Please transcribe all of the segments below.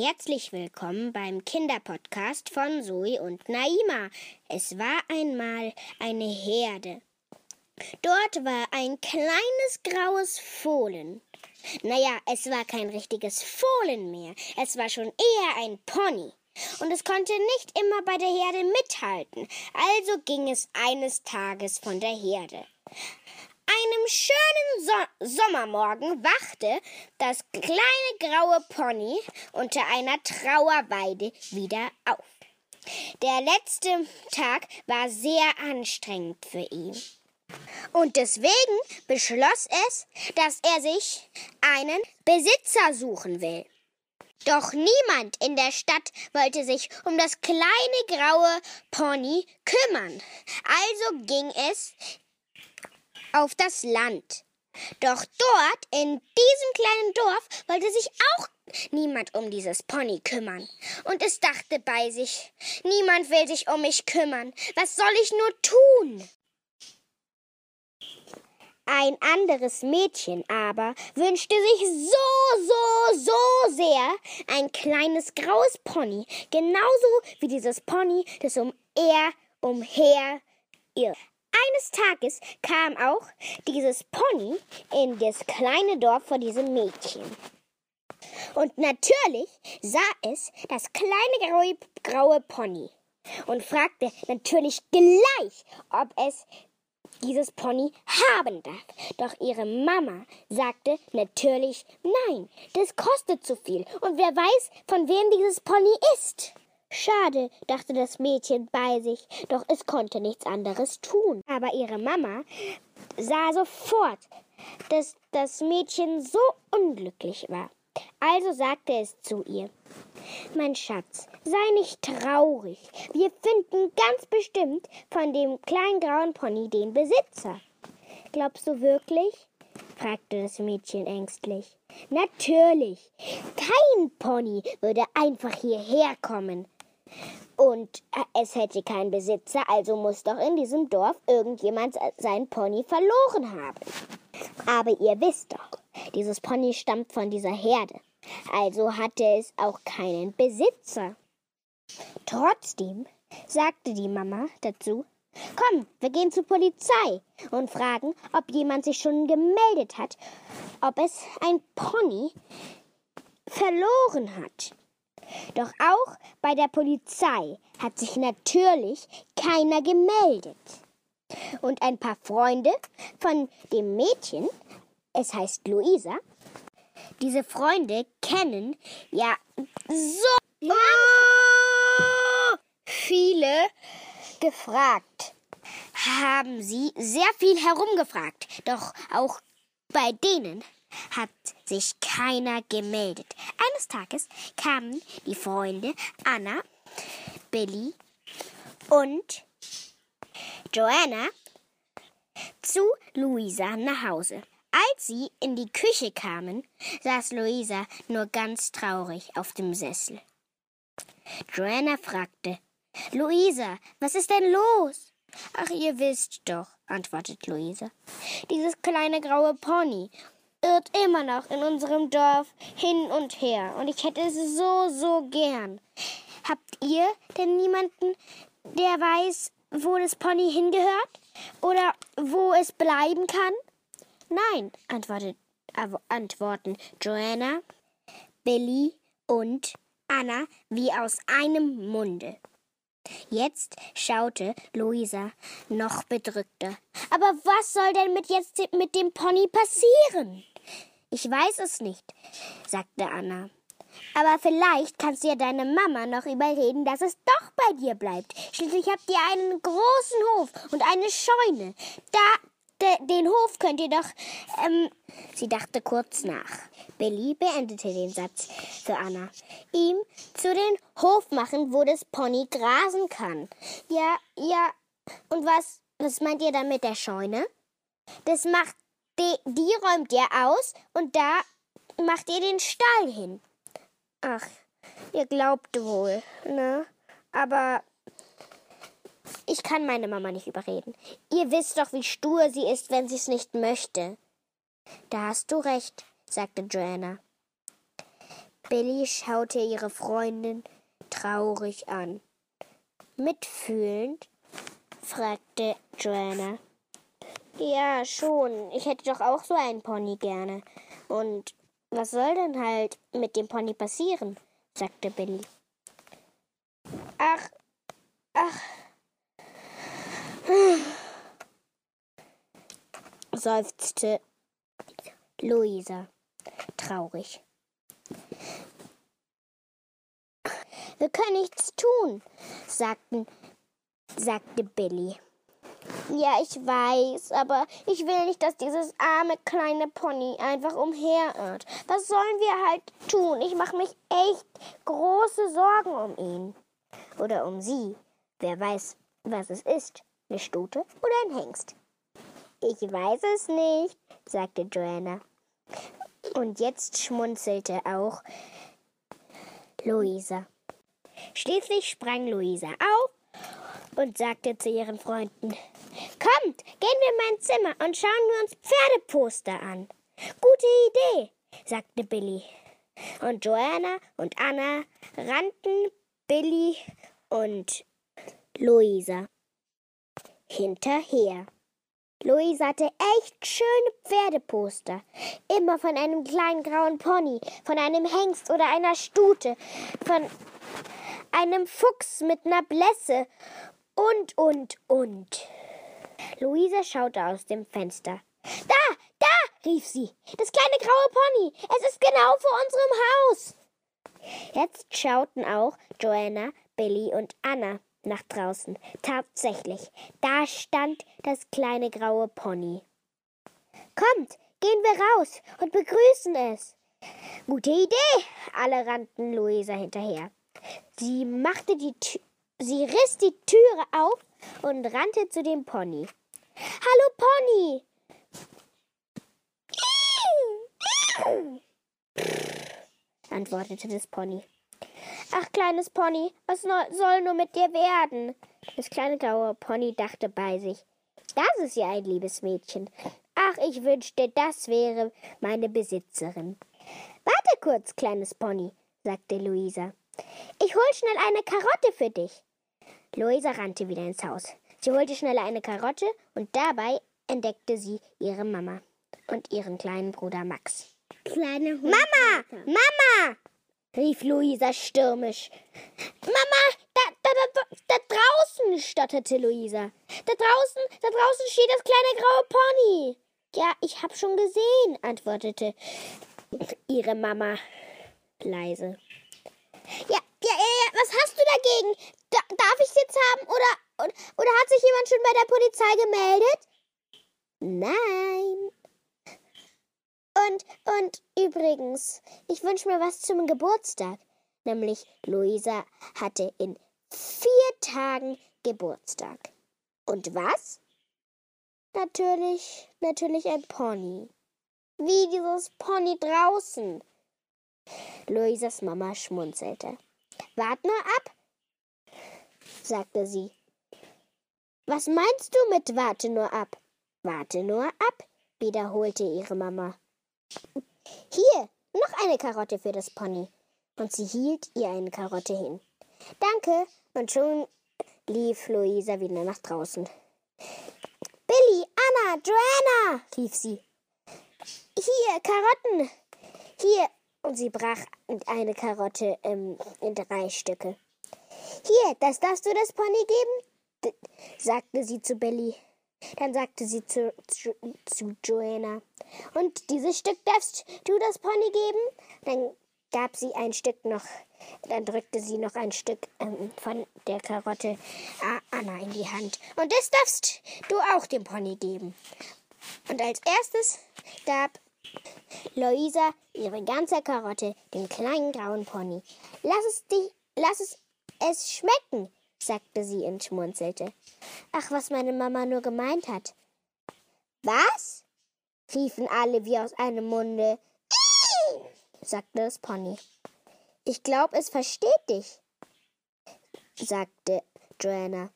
Herzlich willkommen beim Kinderpodcast von Zoe und Naima. Es war einmal eine Herde. Dort war ein kleines graues Fohlen. Naja, es war kein richtiges Fohlen mehr. Es war schon eher ein Pony. Und es konnte nicht immer bei der Herde mithalten. Also ging es eines Tages von der Herde einem schönen so Sommermorgen wachte das kleine graue Pony unter einer Trauerweide wieder auf. Der letzte Tag war sehr anstrengend für ihn. Und deswegen beschloss es, dass er sich einen Besitzer suchen will. Doch niemand in der Stadt wollte sich um das kleine graue Pony kümmern. Also ging es auf das Land. Doch dort, in diesem kleinen Dorf, wollte sich auch niemand um dieses Pony kümmern. Und es dachte bei sich, niemand will sich um mich kümmern. Was soll ich nur tun? Ein anderes Mädchen aber wünschte sich so, so, so sehr ein kleines graues Pony, genauso wie dieses Pony, das um er umher irrt. Eines Tages kam auch dieses Pony in das kleine Dorf vor diesem Mädchen. Und natürlich sah es das kleine graue, graue Pony und fragte natürlich gleich, ob es dieses Pony haben darf. Doch ihre Mama sagte natürlich nein, das kostet zu viel und wer weiß, von wem dieses Pony ist. Schade, dachte das Mädchen bei sich, doch es konnte nichts anderes tun. Aber ihre Mama sah sofort, dass das Mädchen so unglücklich war. Also sagte es zu ihr Mein Schatz, sei nicht traurig. Wir finden ganz bestimmt von dem kleinen grauen Pony den Besitzer. Glaubst du wirklich? fragte das Mädchen ängstlich. Natürlich. Kein Pony würde einfach hierher kommen. Und äh, es hätte keinen Besitzer, also muss doch in diesem Dorf irgendjemand sein Pony verloren haben. Aber ihr wisst doch, dieses Pony stammt von dieser Herde, also hatte es auch keinen Besitzer. Trotzdem sagte die Mama dazu, Komm, wir gehen zur Polizei und fragen, ob jemand sich schon gemeldet hat, ob es ein Pony verloren hat. Doch auch bei der Polizei hat sich natürlich keiner gemeldet. Und ein paar Freunde von dem Mädchen, es heißt Luisa, diese Freunde kennen ja so viele gefragt. Haben sie sehr viel herumgefragt, doch auch bei denen hat sich keiner gemeldet. Eines Tages kamen die Freunde Anna, Billy und Joanna zu Luisa nach Hause. Als sie in die Küche kamen, saß Luisa nur ganz traurig auf dem Sessel. Joanna fragte, Luisa, was ist denn los? Ach, ihr wisst doch, antwortet Luisa. Dieses kleine graue Pony irrt immer noch in unserem Dorf hin und her und ich hätte es so, so gern. Habt ihr denn niemanden, der weiß, wo das Pony hingehört oder wo es bleiben kann? Nein, antwortet, äh, antworten Joanna, Billy und Anna wie aus einem Munde. Jetzt schaute Luisa noch bedrückter. Aber was soll denn mit jetzt mit dem Pony passieren? Ich weiß es nicht, sagte Anna. Aber vielleicht kannst du ja deine Mama noch überreden, dass es doch bei dir bleibt. Schließlich habt ihr einen großen Hof und eine Scheune. Da, de, den Hof könnt ihr doch. Ähm, sie dachte kurz nach. Billy beendete den Satz für Anna. Ihm zu den Hof machen, wo das Pony grasen kann. Ja, ja. Und was, was meint ihr dann mit der Scheune? Das macht die, räumt ihr aus und da macht ihr den Stall hin. Ach, ihr glaubt wohl, ne? Aber ich kann meine Mama nicht überreden. Ihr wisst doch, wie stur sie ist, wenn sie es nicht möchte. Da hast du recht, sagte Joanna. Billy schaute ihre Freundin traurig an. Mitfühlend fragte Joanna. Ja, schon. Ich hätte doch auch so einen Pony gerne. Und was soll denn halt mit dem Pony passieren? sagte Billy. Ach, ach. seufzte Luisa traurig. Wir können nichts tun, sagten, sagte Billy. Ja, ich weiß, aber ich will nicht, dass dieses arme kleine Pony einfach umherirrt. Was sollen wir halt tun? Ich mache mich echt große Sorgen um ihn. Oder um sie. Wer weiß, was es ist. Eine Stute oder ein Hengst? Ich weiß es nicht, sagte Joanna. Und jetzt schmunzelte auch Luisa. Schließlich sprang Luisa auf und sagte zu ihren Freunden, Kommt, gehen wir in mein Zimmer und schauen wir uns Pferdeposter an. Gute Idee, sagte Billy. Und Joanna und Anna rannten Billy und Luisa hinterher. Luisa hatte echt schöne Pferdeposter. Immer von einem kleinen grauen Pony, von einem Hengst oder einer Stute, von einem Fuchs mit einer Blässe und, und, und. Luisa schaute aus dem Fenster. Da, da, rief sie. Das kleine graue Pony. Es ist genau vor unserem Haus. Jetzt schauten auch Joanna, Billy und Anna nach draußen. Tatsächlich, da stand das kleine graue Pony. Kommt, gehen wir raus und begrüßen es. Gute Idee. Alle rannten Luisa hinterher. Sie machte die Tür, sie riss die Türe auf und rannte zu dem Pony. Hallo Pony! antwortete das Pony. Ach, kleines Pony, was soll nur mit dir werden? Das kleine graue Pony dachte bei sich. Das ist ja ein liebes Mädchen. Ach, ich wünschte, das wäre meine Besitzerin. Warte kurz, kleines Pony, sagte Luisa. Ich hol schnell eine Karotte für dich. Luisa rannte wieder ins Haus. Sie holte schnell eine Karotte und dabei entdeckte sie ihre Mama und ihren kleinen Bruder Max. Kleine Hund Mama! Mama! rief Luisa stürmisch. Mama, da, da, da, da draußen, stotterte Luisa. Da draußen, da draußen steht das kleine graue Pony. Ja, ich hab schon gesehen, antwortete ihre Mama leise. Ja, ja, ja, ja, was hast du dagegen? Da, darf ich es jetzt haben oder, oder, oder hat sich jemand schon bei der Polizei gemeldet? Nein. Und, und übrigens, ich wünsche mir was zum Geburtstag. Nämlich Luisa hatte in vier Tagen Geburtstag. Und was? Natürlich, natürlich ein Pony. Wie dieses Pony draußen. Luisas Mama schmunzelte. Wart nur ab, sagte sie. Was meinst du mit warte nur ab? Warte nur ab, wiederholte ihre Mama. Hier, noch eine Karotte für das Pony. Und sie hielt ihr eine Karotte hin. Danke, und schon lief Luisa wieder nach draußen. Billy, Anna, Joanna, rief sie. Hier, Karotten. Hier, und sie brach eine Karotte ähm, in drei Stücke. Hier, das darfst du das Pony geben? sagte sie zu Billy. Dann sagte sie zu, zu, zu Joanna. Und dieses Stück darfst du das Pony geben? Dann gab sie ein Stück noch, dann drückte sie noch ein Stück ähm, von der Karotte Anna in die Hand. Und das darfst du auch dem Pony geben. Und als erstes gab Luisa ihre ganze Karotte dem kleinen grauen Pony. Lass es, die, lass es, es schmecken, sagte sie und schmunzelte. Ach, was meine Mama nur gemeint hat. Was? riefen alle wie aus einem Munde. sagte das Pony. Ich glaube, es versteht dich, sagte Joanna.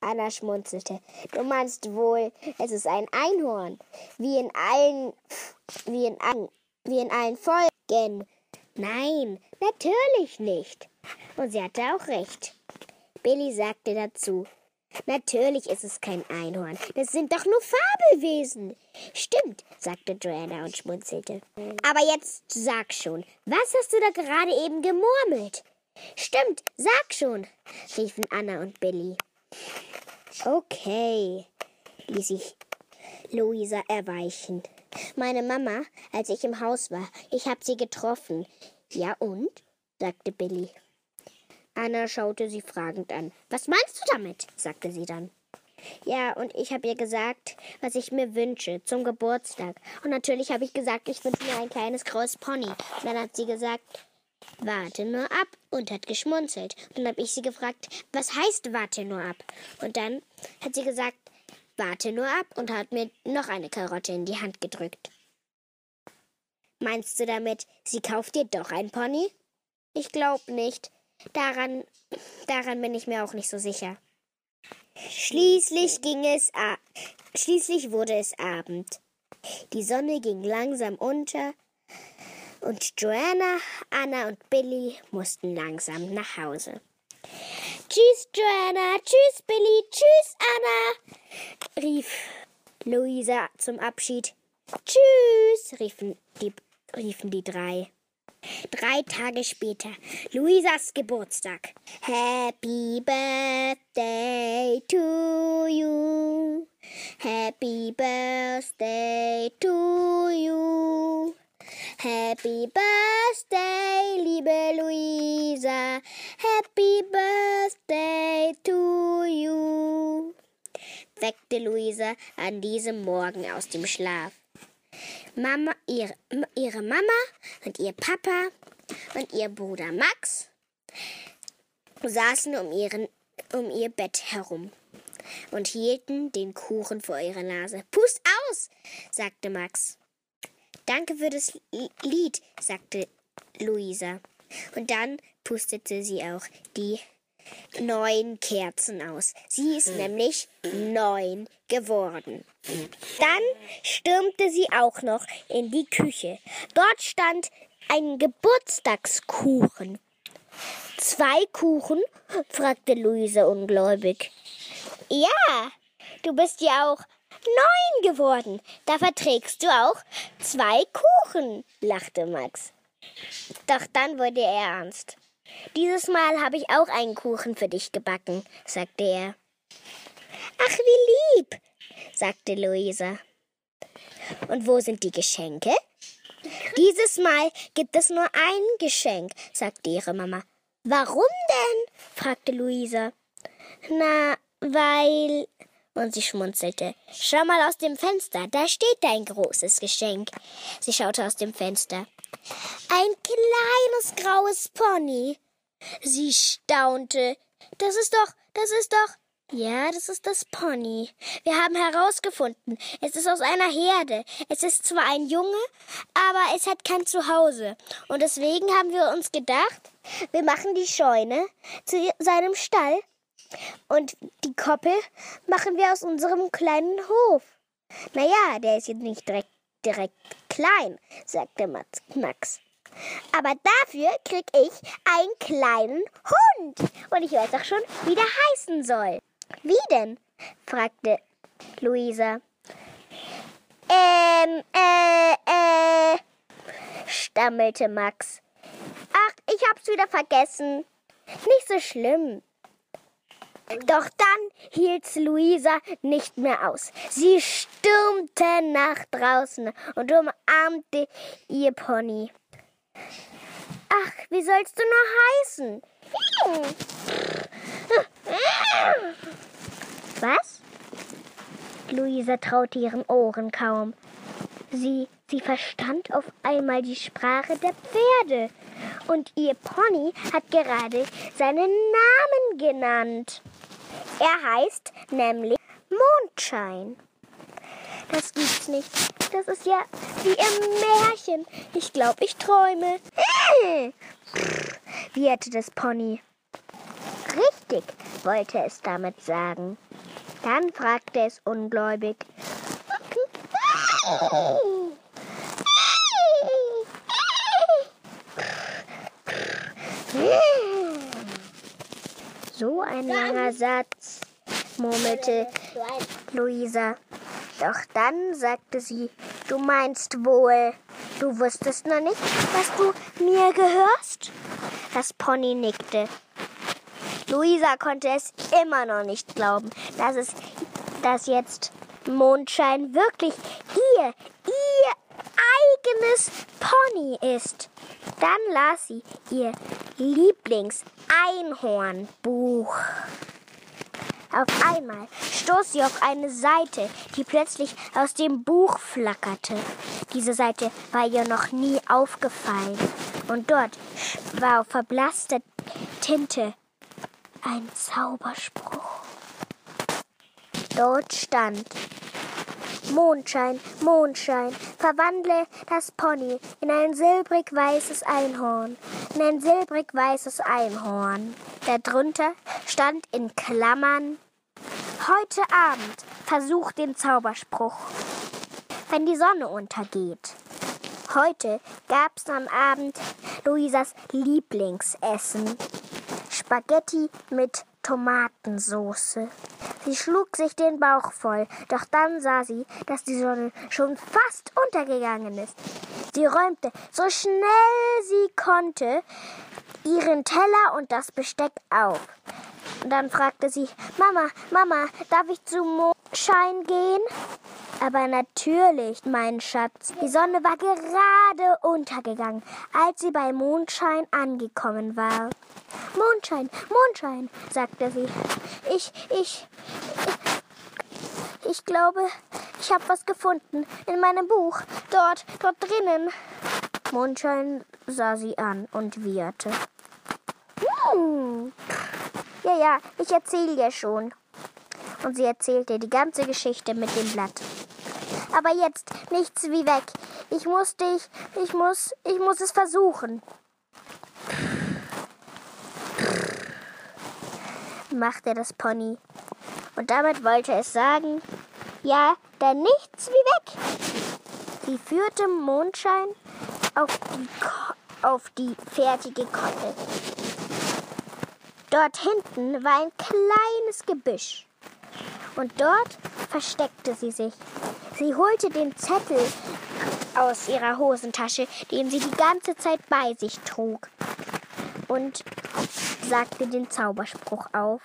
Anna schmunzelte. Du meinst wohl, es ist ein Einhorn, wie in allen, wie in, wie in allen Folgen Nein, natürlich nicht. Und sie hatte auch recht. Billy sagte dazu, Natürlich ist es kein Einhorn. Das sind doch nur Fabelwesen. Stimmt, sagte Joanna und schmunzelte. Aber jetzt sag schon, was hast du da gerade eben gemurmelt? Stimmt, sag schon, riefen Anna und Billy. Okay, ließ sich Luisa erweichen. Meine Mama, als ich im Haus war, ich hab sie getroffen. Ja und? sagte Billy. Anna schaute sie fragend an. Was meinst du damit? sagte sie dann. Ja, und ich habe ihr gesagt, was ich mir wünsche zum Geburtstag. Und natürlich habe ich gesagt, ich wünsche mir ein kleines graues Pony. Und dann hat sie gesagt, warte nur ab und hat geschmunzelt. Und dann habe ich sie gefragt, was heißt warte nur ab? Und dann hat sie gesagt, warte nur ab und hat mir noch eine Karotte in die Hand gedrückt. Meinst du damit, sie kauft dir doch ein Pony? Ich glaub nicht. Daran, daran bin ich mir auch nicht so sicher. Schließlich ging es, schließlich wurde es Abend. Die Sonne ging langsam unter und Joanna, Anna und Billy mussten langsam nach Hause. Tschüss, Joanna, tschüss, Billy, tschüss, Anna, rief Luisa zum Abschied. Tschüss, riefen die, riefen die drei. Drei Tage später, Luisas Geburtstag. Happy Birthday to you. Happy Birthday to you. Happy Birthday, liebe Luisa. Happy Birthday to you. weckte Luisa an diesem Morgen aus dem Schlaf. Mama, ihre, ihre Mama und ihr Papa und ihr Bruder Max saßen um, ihren, um ihr Bett herum und hielten den Kuchen vor ihrer Nase. Pust aus, sagte Max. Danke für das Lied, sagte Luisa. Und dann pustete sie auch die neun Kerzen aus. Sie ist nämlich neun geworden. Dann stürmte sie auch noch in die Küche. Dort stand ein Geburtstagskuchen. Zwei Kuchen? fragte Luise ungläubig. Ja, du bist ja auch neun geworden. Da verträgst du auch zwei Kuchen, lachte Max. Doch dann wurde er ernst. Dieses Mal habe ich auch einen Kuchen für dich gebacken, sagte er. Ach, wie lieb, sagte Luisa. Und wo sind die Geschenke? Dieses Mal gibt es nur ein Geschenk, sagte ihre Mama. Warum denn? fragte Luisa. Na, weil. Und sie schmunzelte. Schau mal aus dem Fenster, da steht dein großes Geschenk. Sie schaute aus dem Fenster. Ein kleines graues Pony. Sie staunte. Das ist doch, das ist doch. Ja, das ist das Pony. Wir haben herausgefunden, es ist aus einer Herde. Es ist zwar ein Junge, aber es hat kein Zuhause. Und deswegen haben wir uns gedacht, wir machen die Scheune zu seinem Stall. Und die Koppel machen wir aus unserem kleinen Hof. Naja, der ist jetzt nicht direkt, direkt klein, sagte Max. Aber dafür krieg ich einen kleinen Hund. Und ich weiß auch schon, wie der heißen soll. Wie denn? fragte Luisa. Ähm, äh, äh, stammelte Max. Ach, ich hab's wieder vergessen. Nicht so schlimm. Doch dann hielt's Luisa nicht mehr aus. Sie stürmte nach draußen und umarmte ihr Pony. Ach, wie sollst du nur heißen? Was? Luisa traute ihren Ohren kaum. Sie, sie verstand auf einmal die Sprache der Pferde. Und ihr Pony hat gerade seinen Namen genannt. Er heißt nämlich Mondschein. Das gibt's nicht. Das ist ja wie im Märchen. Ich glaube, ich träume. wieherte das Pony. Richtig, wollte es damit sagen. Dann fragte es ungläubig. So ein langer Satz, murmelte Luisa. Doch dann sagte sie, du meinst wohl, du wusstest noch nicht, was du mir gehörst? Das Pony nickte. Luisa konnte es immer noch nicht glauben, dass es, dass jetzt Mondschein wirklich ihr, ihr eigenes Pony ist. Dann las sie ihr Lieblings-Einhornbuch. Auf einmal stoß sie auf eine Seite, die plötzlich aus dem Buch flackerte. Diese Seite war ihr noch nie aufgefallen. Und dort war auf verblasster Tinte ein Zauberspruch. Dort stand Mondschein, Mondschein, verwandle das Pony in ein silbrig weißes Einhorn, in ein silbrig weißes Einhorn. Darunter stand in Klammern Heute Abend versuch den Zauberspruch. Wenn die Sonne untergeht. Heute gab's am Abend Luisas Lieblingsessen. Spaghetti mit Tomatensoße. Sie schlug sich den Bauch voll, doch dann sah sie, dass die Sonne schon fast untergegangen ist. Sie räumte so schnell sie konnte ihren Teller und das Besteck auf. Und dann fragte sie, Mama, Mama, darf ich zu Mondschein gehen? Aber natürlich, mein Schatz. Die Sonne war gerade untergegangen, als sie bei Mondschein angekommen war. Mondschein, Mondschein, sagte sie. Ich, ich, ich glaube, ich habe was gefunden in meinem Buch. Dort, dort drinnen. Mondschein sah sie an und wieherte. Hm. Ja, ja, ich erzähle dir schon. Und sie erzählte die ganze Geschichte mit dem Blatt. Aber jetzt nichts wie weg. Ich muss dich, ich muss, ich muss es versuchen. machte das Pony. Und damit wollte es sagen, ja, dann nichts wie weg. Sie führte Mondschein auf die, Ko auf die fertige Kotte. Dort hinten war ein kleines Gebüsch. Und dort versteckte sie sich. Sie holte den Zettel aus ihrer Hosentasche, den sie die ganze Zeit bei sich trug, und sagte den Zauberspruch auf.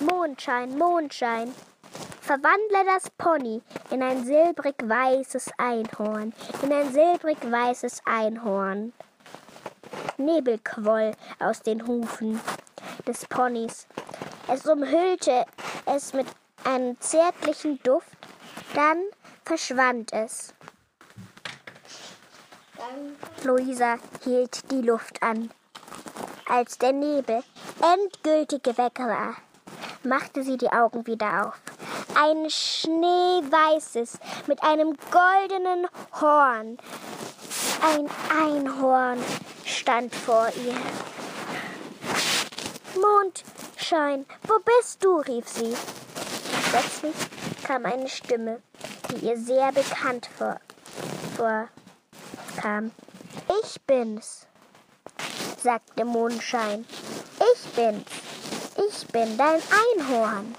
Mondschein, Mondschein, verwandle das Pony in ein silbrig weißes Einhorn, in ein silbrig weißes Einhorn. Nebel quoll aus den Hufen des Ponys. Es umhüllte es mit einem zärtlichen Duft, dann verschwand es. Luisa hielt die Luft an. Als der Nebel endgültig weg war, machte sie die Augen wieder auf. Ein schneeweißes mit einem goldenen Horn. Ein Einhorn stand vor ihr. Mondschein, wo bist du? rief sie. Plötzlich kam eine Stimme, die ihr sehr bekannt vor, vorkam. Ich bin's, sagte Mondschein. Ich bin's. Ich bin dein Einhorn.